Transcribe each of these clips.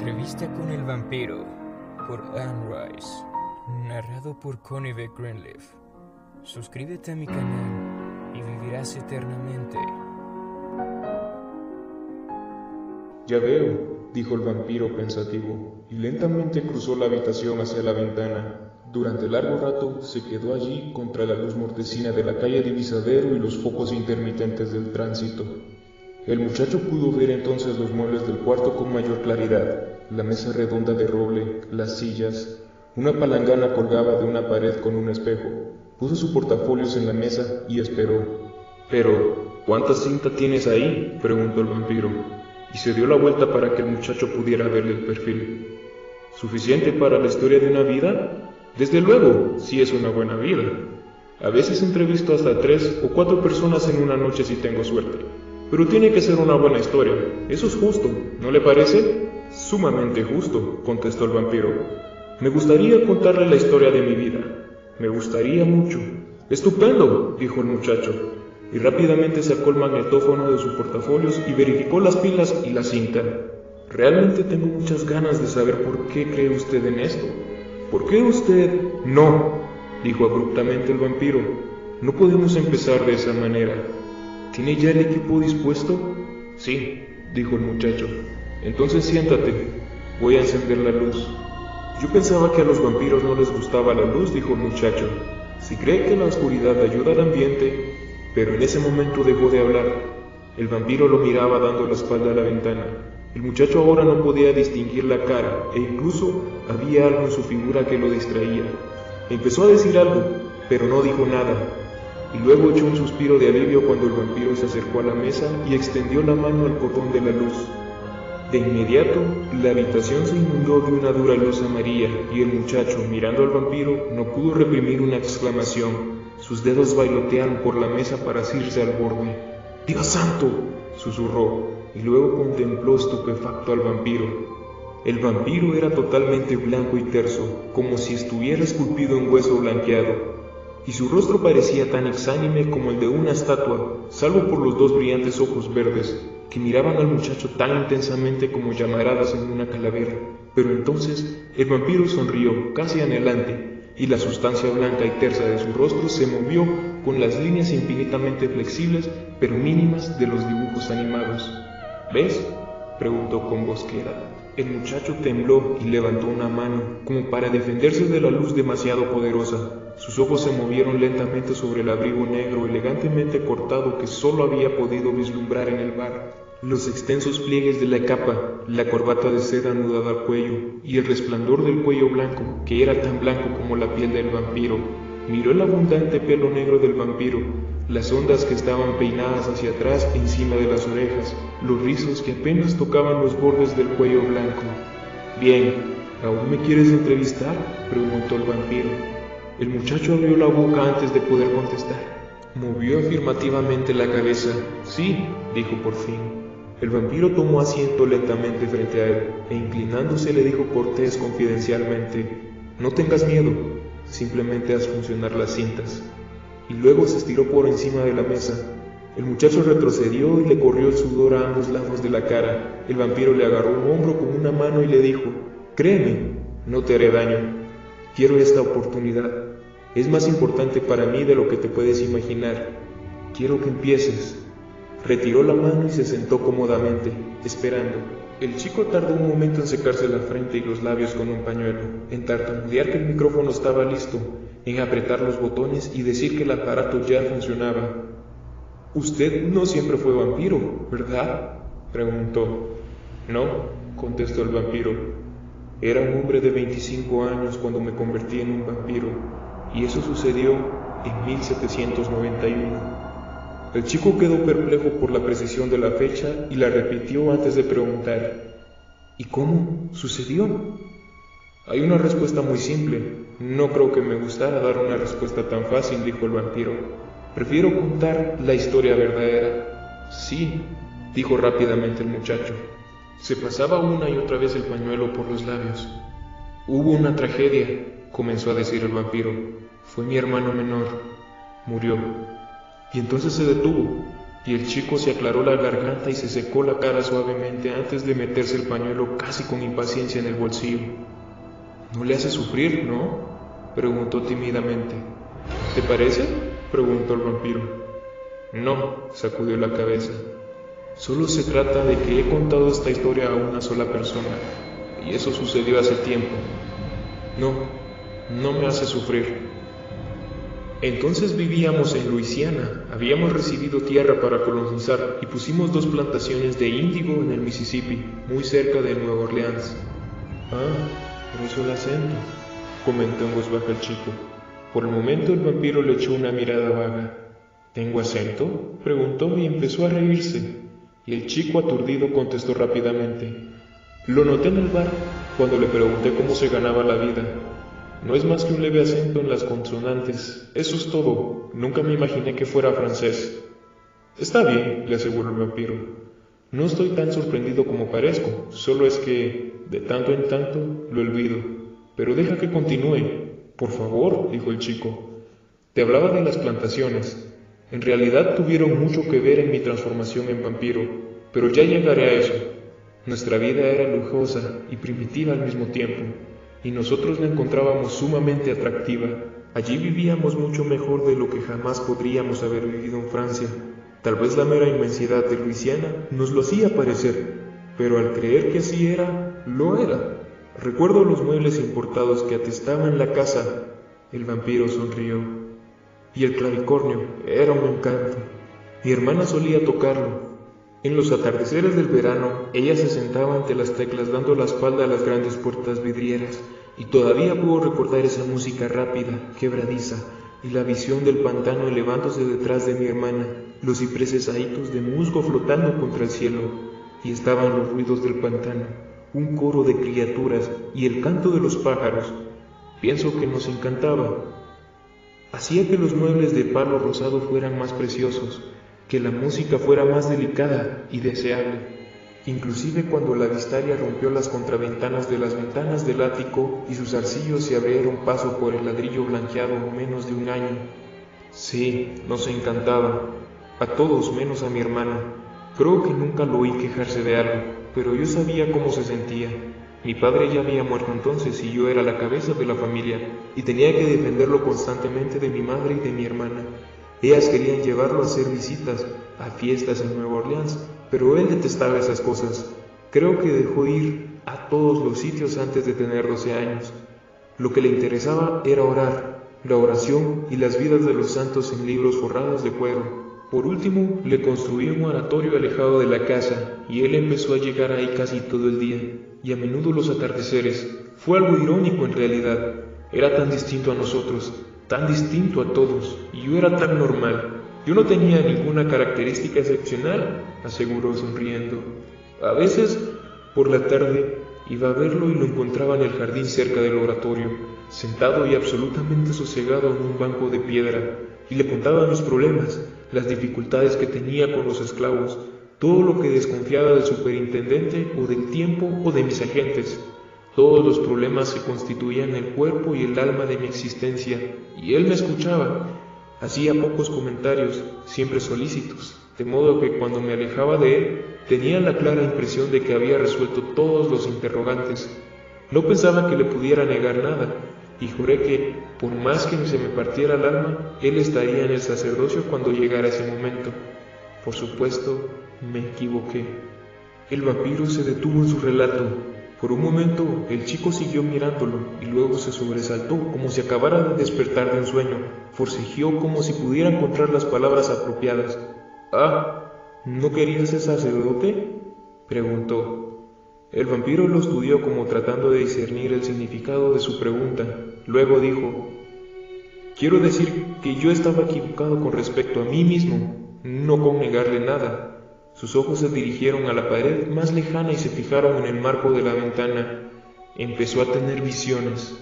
Entrevista con el vampiro por Anne Rice. Narrado por Connie B. Greenleaf. Suscríbete a mi canal y vivirás eternamente. Ya veo, dijo el vampiro pensativo, y lentamente cruzó la habitación hacia la ventana. Durante largo rato se quedó allí contra la luz mortecina de la calle Divisadero y los focos intermitentes del tránsito. El muchacho pudo ver entonces los muebles del cuarto con mayor claridad, la mesa redonda de roble, las sillas, una palangana colgaba de una pared con un espejo. Puso sus portafolios en la mesa y esperó. Pero, ¿cuánta cinta tienes ahí? preguntó el vampiro, y se dio la vuelta para que el muchacho pudiera verle el perfil. ¿Suficiente para la historia de una vida? Desde luego, si es una buena vida. A veces entrevisto hasta tres o cuatro personas en una noche si tengo suerte. Pero tiene que ser una buena historia. Eso es justo, ¿no le parece? Sumamente justo, contestó el vampiro. Me gustaría contarle la historia de mi vida. Me gustaría mucho. Estupendo, dijo el muchacho, y rápidamente sacó el magnetófono de sus portafolios y verificó las pilas y la cinta. Realmente tengo muchas ganas de saber por qué cree usted en esto. ¿Por qué usted... No, dijo abruptamente el vampiro. No podemos empezar de esa manera. ¿Tiene ya el equipo dispuesto? Sí, dijo el muchacho. Entonces siéntate. Voy a encender la luz. Yo pensaba que a los vampiros no les gustaba la luz, dijo el muchacho. Si cree que la oscuridad ayuda al ambiente, pero en ese momento dejó de hablar. El vampiro lo miraba dando la espalda a la ventana. El muchacho ahora no podía distinguir la cara e incluso había algo en su figura que lo distraía. Empezó a decir algo, pero no dijo nada y luego echó un suspiro de alivio cuando el vampiro se acercó a la mesa y extendió la mano al cordón de la luz. De inmediato, la habitación se inundó de una dura luz amarilla y el muchacho, mirando al vampiro, no pudo reprimir una exclamación. Sus dedos bailotearon por la mesa para asirse al borde. ¡Dios santo! susurró, y luego contempló estupefacto al vampiro. El vampiro era totalmente blanco y terso, como si estuviera esculpido en hueso blanqueado y su rostro parecía tan exánime como el de una estatua, salvo por los dos brillantes ojos verdes, que miraban al muchacho tan intensamente como llamaradas en una calavera. Pero entonces el vampiro sonrió, casi anhelante, y la sustancia blanca y tersa de su rostro se movió con las líneas infinitamente flexibles pero mínimas de los dibujos animados. ¿Ves? preguntó con voz queda. El muchacho tembló y levantó una mano, como para defenderse de la luz demasiado poderosa. Sus ojos se movieron lentamente sobre el abrigo negro elegantemente cortado que solo había podido vislumbrar en el bar. Los extensos pliegues de la capa, la corbata de seda anudada al cuello y el resplandor del cuello blanco, que era tan blanco como la piel del vampiro. Miró el abundante pelo negro del vampiro, las ondas que estaban peinadas hacia atrás encima de las orejas, los rizos que apenas tocaban los bordes del cuello blanco. Bien, ¿aún me quieres entrevistar? preguntó el vampiro. El muchacho abrió la boca antes de poder contestar. Movió afirmativamente la cabeza. Sí, dijo por fin. El vampiro tomó asiento lentamente frente a él e inclinándose le dijo cortés confidencialmente, no tengas miedo, simplemente haz funcionar las cintas. Y luego se estiró por encima de la mesa, el muchacho retrocedió y le corrió el sudor a ambos lados de la cara. El vampiro le agarró un hombro con una mano y le dijo, Créeme, no te haré daño. Quiero esta oportunidad. Es más importante para mí de lo que te puedes imaginar. Quiero que empieces. Retiró la mano y se sentó cómodamente, esperando. El chico tardó un momento en secarse la frente y los labios con un pañuelo, en tartamudear que el micrófono estaba listo, en apretar los botones y decir que el aparato ya funcionaba. Usted no siempre fue vampiro, ¿verdad? preguntó. No, contestó el vampiro. Era un hombre de 25 años cuando me convertí en un vampiro, y eso sucedió en 1791. El chico quedó perplejo por la precisión de la fecha y la repitió antes de preguntar, ¿y cómo sucedió? Hay una respuesta muy simple. No creo que me gustara dar una respuesta tan fácil, dijo el vampiro. Prefiero contar la historia verdadera. Sí, dijo rápidamente el muchacho. Se pasaba una y otra vez el pañuelo por los labios. Hubo una tragedia, comenzó a decir el vampiro. Fue mi hermano menor. Murió. Y entonces se detuvo. y el chico se aclaró la garganta y se secó la cara suavemente antes de meterse el pañuelo casi con impaciencia en el bolsillo. No le hace sufrir, ¿no? preguntó tímidamente. ¿Te parece? preguntó el vampiro. No, sacudió la cabeza. Solo se trata de que he contado esta historia a una sola persona, y eso sucedió hace tiempo. No, no me hace sufrir. Entonces vivíamos en Luisiana, habíamos recibido tierra para colonizar y pusimos dos plantaciones de índigo en el Mississippi, muy cerca de Nueva Orleans. Ah, por eso el acento, comentó en voz baja el chico. Por el momento el vampiro le echó una mirada vaga. ¿Tengo acento? preguntó y empezó a reírse. Y el chico aturdido contestó rápidamente. Lo noté en el bar cuando le pregunté cómo se ganaba la vida. No es más que un leve acento en las consonantes. Eso es todo. Nunca me imaginé que fuera francés. Está bien, le aseguró el vampiro. No estoy tan sorprendido como parezco, solo es que, de tanto en tanto, lo olvido. Pero deja que continúe. Por favor, dijo el chico. Te hablaba de las plantaciones. En realidad tuvieron mucho que ver en mi transformación en vampiro, pero ya llegaré a eso. Nuestra vida era lujosa y primitiva al mismo tiempo y nosotros la encontrábamos sumamente atractiva. Allí vivíamos mucho mejor de lo que jamás podríamos haber vivido en Francia. Tal vez la mera inmensidad de Luisiana nos lo hacía parecer, pero al creer que así era, lo era. Recuerdo los muebles importados que atestaban la casa. El vampiro sonrió. Y el clavicornio era un encanto. Mi hermana solía tocarlo, en los atardeceres del verano, ella se sentaba ante las teclas dando la espalda a las grandes puertas vidrieras, y todavía puedo recordar esa música rápida, quebradiza, y la visión del pantano elevándose detrás de mi hermana, los cipreses ahitos de musgo flotando contra el cielo, y estaban los ruidos del pantano, un coro de criaturas y el canto de los pájaros. Pienso que nos encantaba. Hacía que los muebles de palo rosado fueran más preciosos, que la música fuera más delicada y deseable. Inclusive cuando la vistaria rompió las contraventanas de las ventanas del ático y sus arcillos se abrieron paso por el ladrillo blanqueado en menos de un año. Sí, nos encantaba, a todos menos a mi hermana. Creo que nunca lo oí quejarse de algo, pero yo sabía cómo se sentía. Mi padre ya había muerto entonces y yo era la cabeza de la familia y tenía que defenderlo constantemente de mi madre y de mi hermana. Ellas querían llevarlo a hacer visitas, a fiestas en Nueva Orleans, pero él detestaba esas cosas. Creo que dejó ir a todos los sitios antes de tener 12 años. Lo que le interesaba era orar, la oración y las vidas de los santos en libros forrados de cuero. Por último, le construí un oratorio alejado de la casa y él empezó a llegar ahí casi todo el día y a menudo los atardeceres. Fue algo irónico en realidad. Era tan distinto a nosotros, tan distinto a todos, y yo era tan normal. Yo no tenía ninguna característica excepcional, aseguró sonriendo. A veces, por la tarde, iba a verlo y lo encontraba en el jardín cerca del oratorio, sentado y absolutamente sosegado en un banco de piedra, y le contaba mis problemas, las dificultades que tenía con los esclavos, todo lo que desconfiaba del superintendente o del tiempo o de mis agentes. Todos los problemas se constituían el cuerpo y el alma de mi existencia, y él me escuchaba. Hacía pocos comentarios, siempre solícitos, de modo que cuando me alejaba de él, tenía la clara impresión de que había resuelto todos los interrogantes. No pensaba que le pudiera negar nada, y juré que, por más que se me partiera el alma, él estaría en el sacerdocio cuando llegara ese momento. Por supuesto, me equivoqué. El vampiro se detuvo en su relato, por un momento el chico siguió mirándolo y luego se sobresaltó como si acabara de despertar de un sueño. Forcejeó como si pudiera encontrar las palabras apropiadas. Ah, ¿no querías ser sacerdote? preguntó. El vampiro lo estudió como tratando de discernir el significado de su pregunta. Luego dijo, Quiero decir que yo estaba equivocado con respecto a mí mismo, no con negarle nada. Sus ojos se dirigieron a la pared más lejana y se fijaron en el marco de la ventana. Empezó a tener visiones.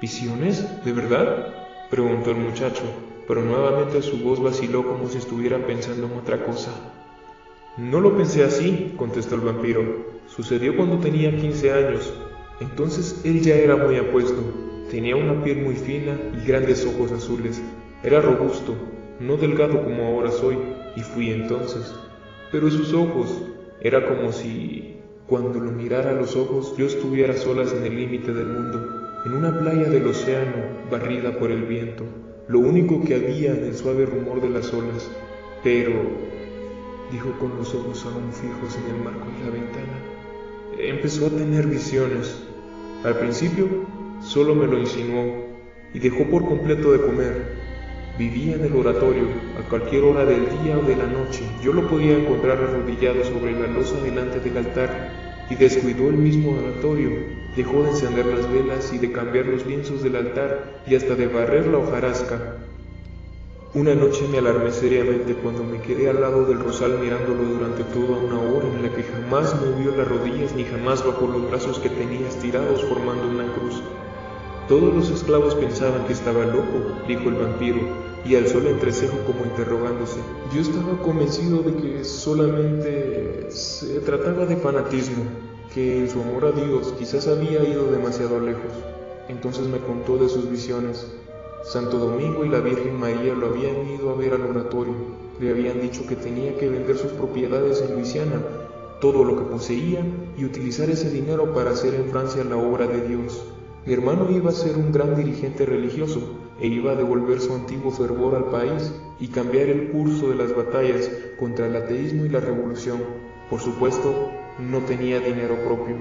¿Visiones? ¿De verdad? preguntó el muchacho, pero nuevamente su voz vaciló como si estuviera pensando en otra cosa. No lo pensé así, contestó el vampiro. Sucedió cuando tenía 15 años. Entonces él ya era muy apuesto. Tenía una piel muy fina y grandes ojos azules. Era robusto, no delgado como ahora soy, y fui entonces. Pero sus ojos, era como si, cuando lo mirara a los ojos, yo estuviera solas en el límite del mundo, en una playa del océano barrida por el viento, lo único que había en el suave rumor de las olas. Pero, dijo con los ojos aún fijos en el marco de la ventana, empezó a tener visiones. Al principio, solo me lo insinuó y dejó por completo de comer. Vivía en el oratorio a cualquier hora del día o de la noche. Yo lo podía encontrar arrodillado sobre la losa delante del altar y descuidó el mismo oratorio. Dejó de encender las velas y de cambiar los lienzos del altar y hasta de barrer la hojarasca. Una noche me alarmé seriamente cuando me quedé al lado del rosal mirándolo durante toda una hora en la que jamás movió las rodillas ni jamás bajó los brazos que tenía estirados formando una cruz. Todos los esclavos pensaban que estaba loco, dijo el vampiro, y alzó el entrecejo como interrogándose. Yo estaba convencido de que solamente se trataba de fanatismo, que en su amor a Dios quizás había ido demasiado lejos. Entonces me contó de sus visiones. Santo Domingo y la Virgen María lo habían ido a ver al oratorio. Le habían dicho que tenía que vender sus propiedades en Luisiana, todo lo que poseía, y utilizar ese dinero para hacer en Francia la obra de Dios. Mi hermano iba a ser un gran dirigente religioso e iba a devolver su antiguo fervor al país y cambiar el curso de las batallas contra el ateísmo y la revolución. Por supuesto, no tenía dinero propio.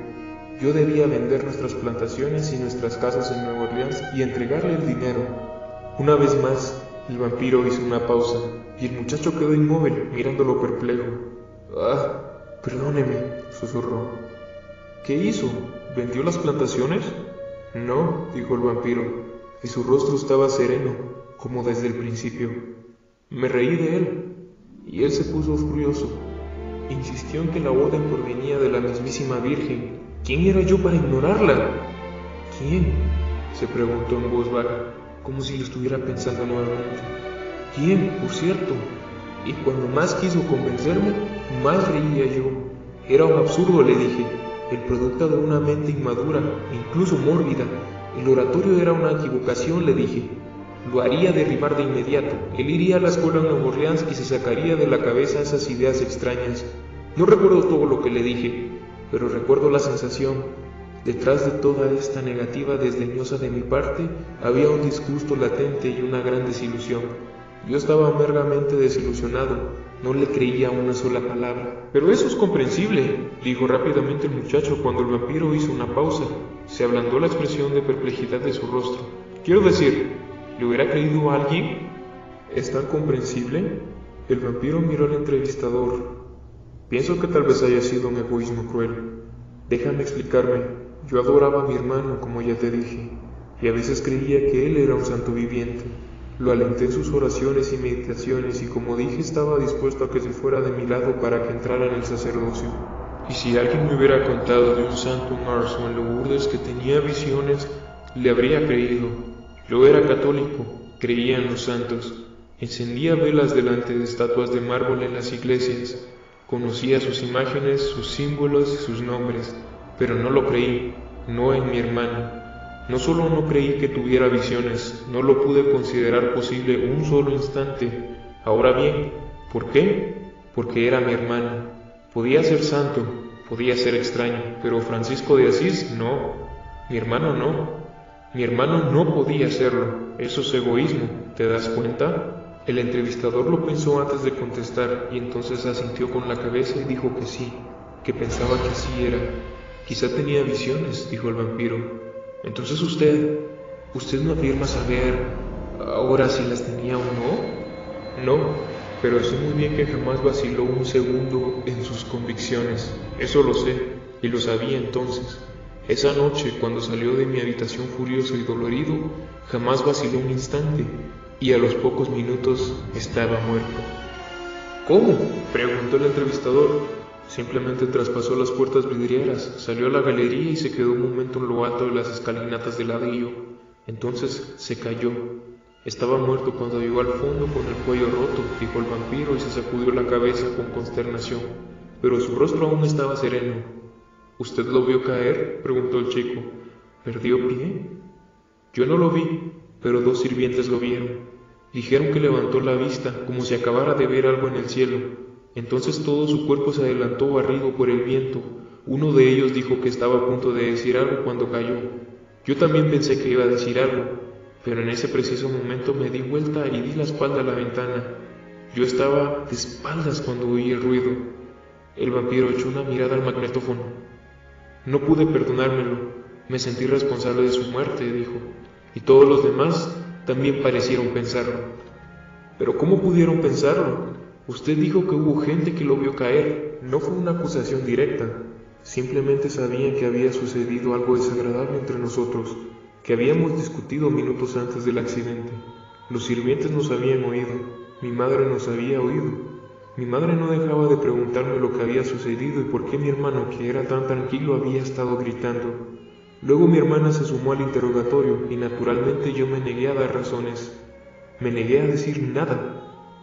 Yo debía vender nuestras plantaciones y nuestras casas en Nueva Orleans y entregarle el dinero. Una vez más, el vampiro hizo una pausa y el muchacho quedó inmóvil, mirándolo perplejo. Ah, perdóneme, susurró. ¿Qué hizo? ¿Vendió las plantaciones? No, dijo el vampiro, y su rostro estaba sereno, como desde el principio. Me reí de él, y él se puso furioso. Insistió en que la orden provenía de la mismísima Virgen. ¿Quién era yo para ignorarla? ¿Quién? se preguntó en voz baja, como si lo estuviera pensando nuevamente. ¿Quién, por cierto? Y cuando más quiso convencerme, más reía yo. Era un absurdo, le dije el producto de una mente inmadura, incluso mórbida. El oratorio era una equivocación, le dije. Lo haría derribar de inmediato. Él iría a la escuela en Nueva Orleans y se sacaría de la cabeza esas ideas extrañas. No recuerdo todo lo que le dije, pero recuerdo la sensación. Detrás de toda esta negativa desdeñosa de mi parte había un disgusto latente y una gran desilusión. Yo estaba amargamente desilusionado, no le creía una sola palabra. Pero eso es comprensible, dijo rápidamente el muchacho cuando el vampiro hizo una pausa. Se ablandó la expresión de perplejidad de su rostro. Quiero decir, ¿le hubiera creído a alguien? ¿Es tan comprensible? El vampiro miró al entrevistador. Pienso que tal vez haya sido un egoísmo cruel. Déjame explicarme. Yo adoraba a mi hermano, como ya te dije, y a veces creía que él era un santo viviente. Lo alenté en sus oraciones y meditaciones y como dije estaba dispuesto a que se fuera de mi lado para que entrara en el sacerdocio. Y si alguien me hubiera contado de un santo marzo en Lourdes que tenía visiones, le habría creído. Yo era católico, creía en los santos, encendía velas delante de estatuas de mármol en las iglesias, conocía sus imágenes, sus símbolos y sus nombres, pero no lo creí, no en mi hermano. No solo no creí que tuviera visiones, no lo pude considerar posible un solo instante. Ahora bien, ¿por qué? Porque era mi hermano. Podía ser santo, podía ser extraño, pero Francisco de Asís no. Mi hermano no. Mi hermano no podía serlo. Eso es egoísmo, ¿te das cuenta? El entrevistador lo pensó antes de contestar y entonces asintió con la cabeza y dijo que sí, que pensaba que así era. Quizá tenía visiones, dijo el vampiro, entonces usted, usted no afirma saber ahora si las tenía o no. No, pero sé muy bien que jamás vaciló un segundo en sus convicciones. Eso lo sé, y lo sabía entonces. Esa noche, cuando salió de mi habitación furioso y dolorido, jamás vaciló un instante, y a los pocos minutos estaba muerto. ¿Cómo? preguntó el entrevistador. Simplemente traspasó las puertas vidrieras, salió a la galería y se quedó un momento en lo alto de las escalinatas de ladrillo. Entonces se cayó. Estaba muerto cuando llegó al fondo con el cuello roto, dijo el vampiro y se sacudió la cabeza con consternación, pero su rostro aún estaba sereno. ¿Usted lo vio caer? preguntó el chico. ¿Perdió pie? Yo no lo vi, pero dos sirvientes lo vieron. Dijeron que levantó la vista como si acabara de ver algo en el cielo. Entonces todo su cuerpo se adelantó barrido por el viento. Uno de ellos dijo que estaba a punto de decir algo cuando cayó. Yo también pensé que iba a decir algo, pero en ese preciso momento me di vuelta y di la espalda a la ventana. Yo estaba de espaldas cuando oí el ruido. El vampiro echó una mirada al magnetófono. No pude perdonármelo. Me sentí responsable de su muerte, dijo. Y todos los demás también parecieron pensarlo. Pero ¿cómo pudieron pensarlo? Usted dijo que hubo gente que lo vio caer. No fue una acusación directa. Simplemente sabían que había sucedido algo desagradable entre nosotros, que habíamos discutido minutos antes del accidente. Los sirvientes nos habían oído, mi madre nos había oído. Mi madre no dejaba de preguntarme lo que había sucedido y por qué mi hermano, que era tan tranquilo, había estado gritando. Luego mi hermana se sumó al interrogatorio y naturalmente yo me negué a dar razones. Me negué a decir nada.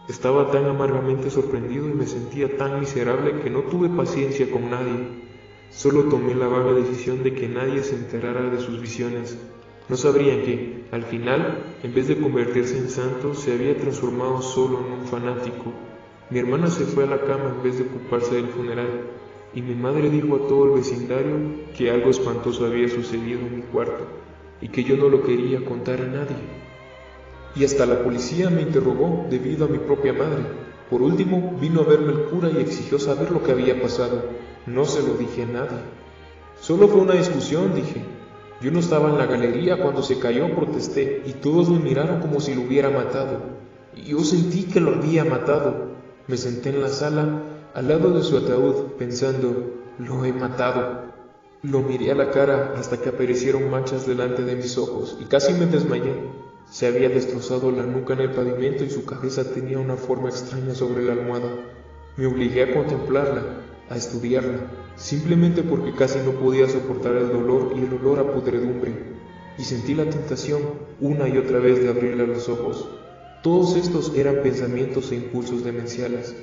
Estaba tan amargamente sorprendido y me sentía tan miserable que no tuve paciencia con nadie. Solo tomé la vaga decisión de que nadie se enterara de sus visiones. No sabrían que, al final, en vez de convertirse en santo, se había transformado solo en un fanático. Mi hermana se fue a la cama en vez de ocuparse del funeral y mi madre dijo a todo el vecindario que algo espantoso había sucedido en mi cuarto y que yo no lo quería contar a nadie. Y hasta la policía me interrogó debido a mi propia madre. Por último, vino a verme el cura y exigió saber lo que había pasado. No se lo dije a nadie. Solo fue una discusión, dije. Yo no estaba en la galería cuando se cayó, protesté, y todos me miraron como si lo hubiera matado. Yo sentí que lo había matado. Me senté en la sala al lado de su ataúd, pensando, lo he matado. Lo miré a la cara hasta que aparecieron manchas delante de mis ojos y casi me desmayé. Se había destrozado la nuca en el pavimento y su cabeza tenía una forma extraña sobre la almohada. Me obligué a contemplarla, a estudiarla, simplemente porque casi no podía soportar el dolor y el olor a pudredumbre, y sentí la tentación una y otra vez de abrirle los ojos. Todos estos eran pensamientos e impulsos demenciales,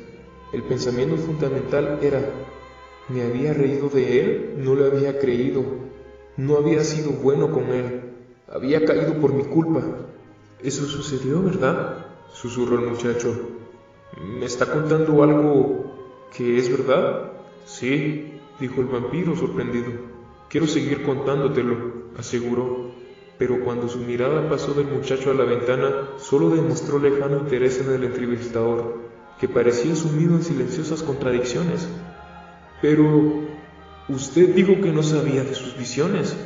el pensamiento fundamental era, me había reído de él, no le había creído, no había sido bueno con él, había caído por mi culpa. Eso sucedió, ¿verdad? susurró el muchacho. ¿Me está contando algo que es verdad? Sí, dijo el vampiro sorprendido. Quiero seguir contándotelo, aseguró. Pero cuando su mirada pasó del muchacho a la ventana, solo demostró lejano interés en el entrevistador que parecía sumido en silenciosas contradicciones. Pero usted dijo que no sabía de sus visiones,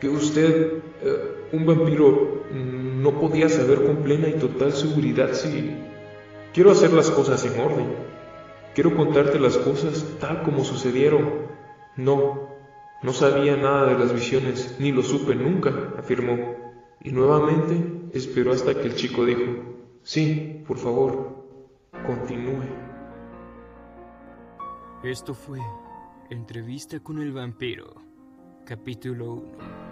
que usted, eh, un vampiro, no podía saber con plena y total seguridad si... Quiero hacer las cosas en orden. Quiero contarte las cosas tal como sucedieron. No, no sabía nada de las visiones, ni lo supe nunca, afirmó. Y nuevamente esperó hasta que el chico dijo, sí, por favor, continúe. Esto fue Entrevista con el vampiro, capítulo 1.